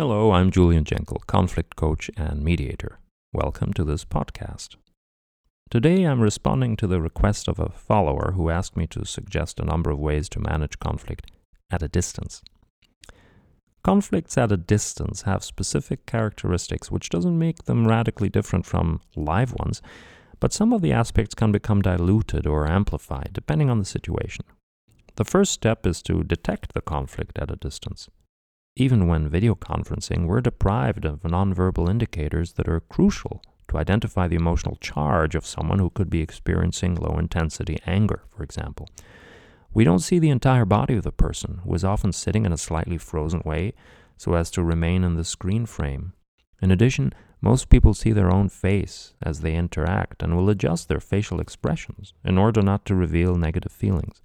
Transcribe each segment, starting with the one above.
Hello, I'm Julian Jenkel, conflict coach and mediator. Welcome to this podcast. Today I'm responding to the request of a follower who asked me to suggest a number of ways to manage conflict at a distance. Conflicts at a distance have specific characteristics which doesn't make them radically different from live ones, but some of the aspects can become diluted or amplified depending on the situation. The first step is to detect the conflict at a distance. Even when video conferencing, we're deprived of nonverbal indicators that are crucial to identify the emotional charge of someone who could be experiencing low intensity anger, for example. We don't see the entire body of the person, who is often sitting in a slightly frozen way so as to remain in the screen frame. In addition, most people see their own face as they interact and will adjust their facial expressions in order not to reveal negative feelings.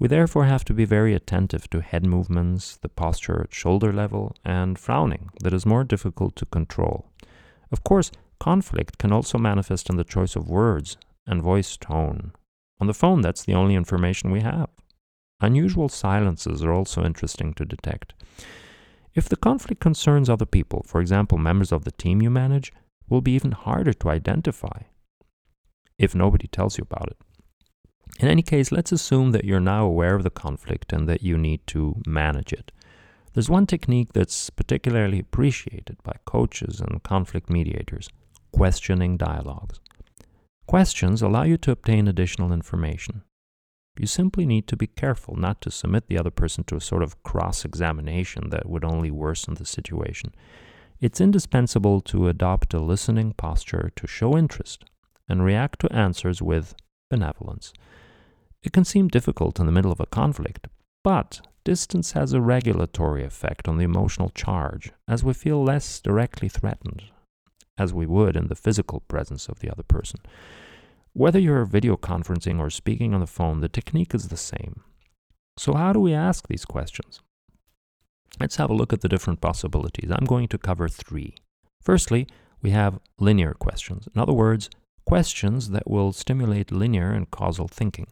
We therefore have to be very attentive to head movements, the posture at shoulder level, and frowning that is more difficult to control. Of course, conflict can also manifest in the choice of words and voice tone. On the phone, that's the only information we have. Unusual silences are also interesting to detect. If the conflict concerns other people, for example, members of the team you manage, will be even harder to identify if nobody tells you about it. In any case, let's assume that you're now aware of the conflict and that you need to manage it. There's one technique that's particularly appreciated by coaches and conflict mediators questioning dialogues. Questions allow you to obtain additional information. You simply need to be careful not to submit the other person to a sort of cross examination that would only worsen the situation. It's indispensable to adopt a listening posture to show interest and react to answers with benevolence. It can seem difficult in the middle of a conflict, but distance has a regulatory effect on the emotional charge, as we feel less directly threatened, as we would in the physical presence of the other person. Whether you're video conferencing or speaking on the phone, the technique is the same. So, how do we ask these questions? Let's have a look at the different possibilities. I'm going to cover three. Firstly, we have linear questions. In other words, questions that will stimulate linear and causal thinking.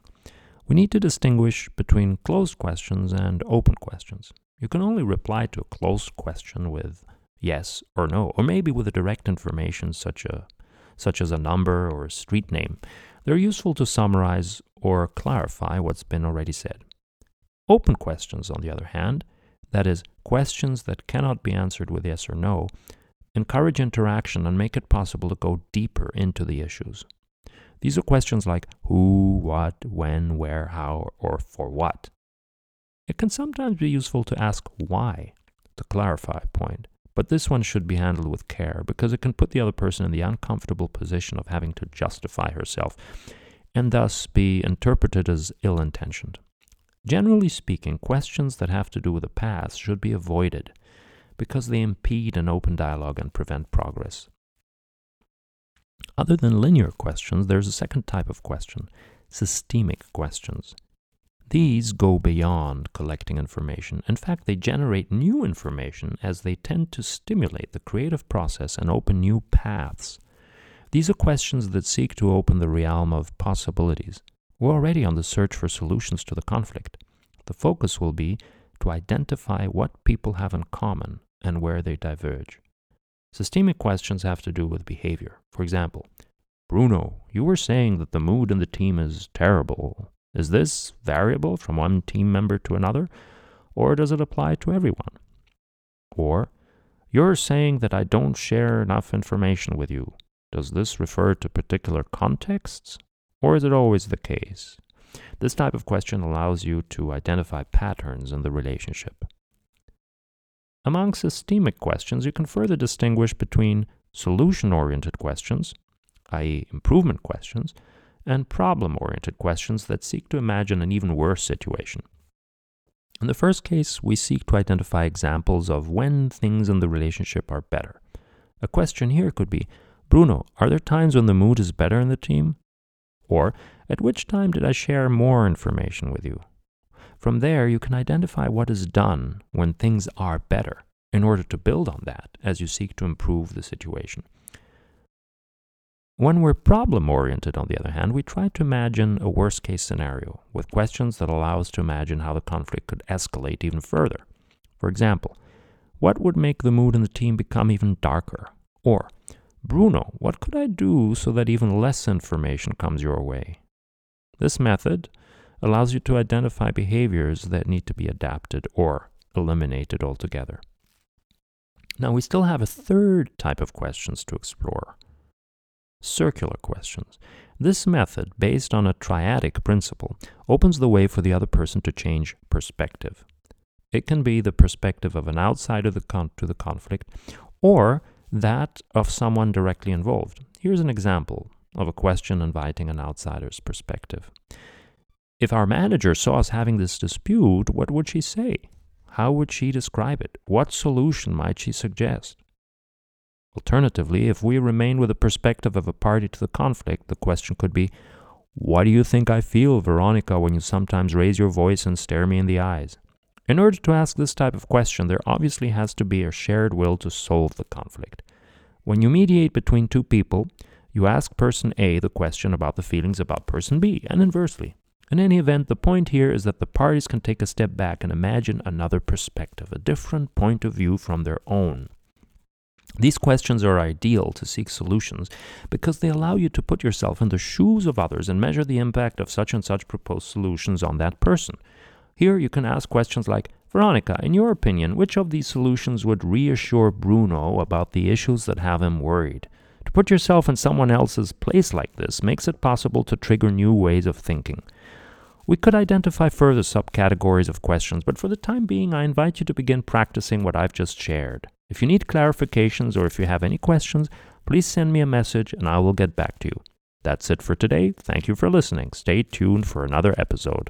We need to distinguish between closed questions and open questions. You can only reply to a closed question with yes or no, or maybe with a direct information such, a, such as a number or a street name. They're useful to summarize or clarify what's been already said. Open questions, on the other hand, that is, questions that cannot be answered with yes or no, encourage interaction and make it possible to go deeper into the issues. These are questions like who, what, when, where, how, or for what. It can sometimes be useful to ask why to clarify a point, but this one should be handled with care because it can put the other person in the uncomfortable position of having to justify herself and thus be interpreted as ill intentioned. Generally speaking, questions that have to do with the past should be avoided because they impede an open dialogue and prevent progress. Other than linear questions, there's a second type of question systemic questions. These go beyond collecting information. In fact, they generate new information as they tend to stimulate the creative process and open new paths. These are questions that seek to open the realm of possibilities. We're already on the search for solutions to the conflict. The focus will be to identify what people have in common and where they diverge. Systemic questions have to do with behavior. For example, Bruno, you were saying that the mood in the team is terrible. Is this variable from one team member to another, or does it apply to everyone? Or, you're saying that I don't share enough information with you. Does this refer to particular contexts, or is it always the case? This type of question allows you to identify patterns in the relationship. Among systemic questions, you can further distinguish between solution oriented questions, i.e., improvement questions, and problem oriented questions that seek to imagine an even worse situation. In the first case, we seek to identify examples of when things in the relationship are better. A question here could be Bruno, are there times when the mood is better in the team? Or, at which time did I share more information with you? From there, you can identify what is done when things are better in order to build on that as you seek to improve the situation. When we're problem oriented, on the other hand, we try to imagine a worst case scenario with questions that allow us to imagine how the conflict could escalate even further. For example, what would make the mood in the team become even darker? Or, Bruno, what could I do so that even less information comes your way? This method allows you to identify behaviors that need to be adapted or eliminated altogether. Now, we still have a third type of questions to explore circular questions. This method, based on a triadic principle, opens the way for the other person to change perspective. It can be the perspective of an outsider to the conflict or that of someone directly involved. Here's an example of a question inviting an outsider's perspective. If our manager saw us having this dispute, what would she say? How would she describe it? What solution might she suggest? Alternatively, if we remain with the perspective of a party to the conflict, the question could be What do you think I feel, Veronica, when you sometimes raise your voice and stare me in the eyes? In order to ask this type of question, there obviously has to be a shared will to solve the conflict. When you mediate between two people, you ask person A the question about the feelings about person B, and inversely. In any event, the point here is that the parties can take a step back and imagine another perspective, a different point of view from their own. These questions are ideal to seek solutions because they allow you to put yourself in the shoes of others and measure the impact of such and such proposed solutions on that person. Here you can ask questions like Veronica, in your opinion, which of these solutions would reassure Bruno about the issues that have him worried? To put yourself in someone else's place like this makes it possible to trigger new ways of thinking. We could identify further subcategories of questions, but for the time being, I invite you to begin practicing what I've just shared. If you need clarifications or if you have any questions, please send me a message and I will get back to you. That's it for today. Thank you for listening. Stay tuned for another episode.